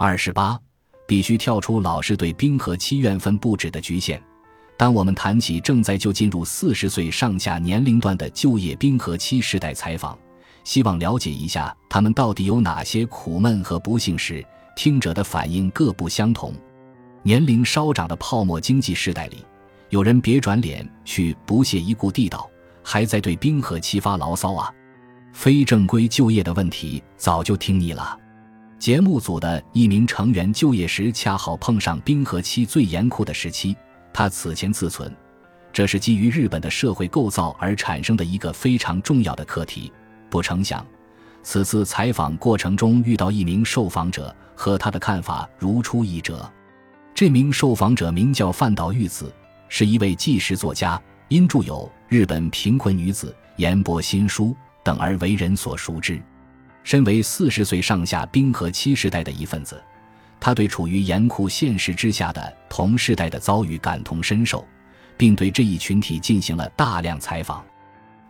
二十八，必须跳出老是对冰河期怨愤不止的局限。当我们谈起正在就进入四十岁上下年龄段的就业冰河期时代采访，希望了解一下他们到底有哪些苦闷和不幸时，听者的反应各不相同。年龄稍长的泡沫经济时代里，有人别转脸去不屑一顾地道，还在对冰河期发牢骚啊！非正规就业的问题早就听腻了。节目组的一名成员就业时恰好碰上冰河期最严酷的时期，他此前自存，这是基于日本的社会构造而产生的一个非常重要的课题。不成想，此次采访过程中遇到一名受访者，和他的看法如出一辙。这名受访者名叫饭岛裕子，是一位纪实作家，因著有《日本贫困女子》《言播新书》等而为人所熟知。身为四十岁上下冰河期时代的一份子，他对处于严酷现实之下的同世代的遭遇感同身受，并对这一群体进行了大量采访。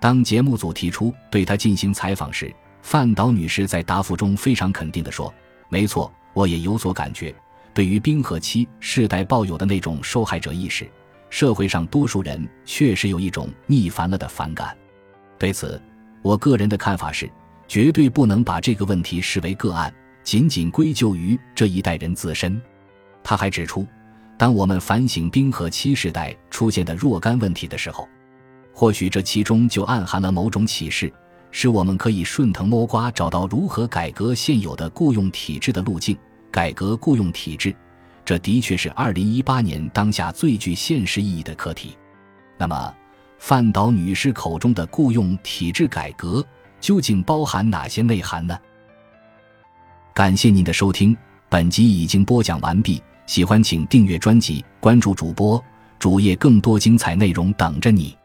当节目组提出对他进行采访时，范岛女士在答复中非常肯定地说：“没错，我也有所感觉。”对于冰河期世代抱有的那种受害者意识，社会上多数人确实有一种腻烦了的反感。对此，我个人的看法是，绝对不能把这个问题视为个案，仅仅归咎于这一代人自身。他还指出，当我们反省冰河期时代出现的若干问题的时候，或许这其中就暗含了某种启示，使我们可以顺藤摸瓜找到如何改革现有的雇佣体制的路径。改革雇佣体制，这的确是二零一八年当下最具现实意义的课题。那么，范岛女士口中的雇佣体制改革究竟包含哪些内涵呢？感谢您的收听，本集已经播讲完毕。喜欢请订阅专辑，关注主播主页，更多精彩内容等着你。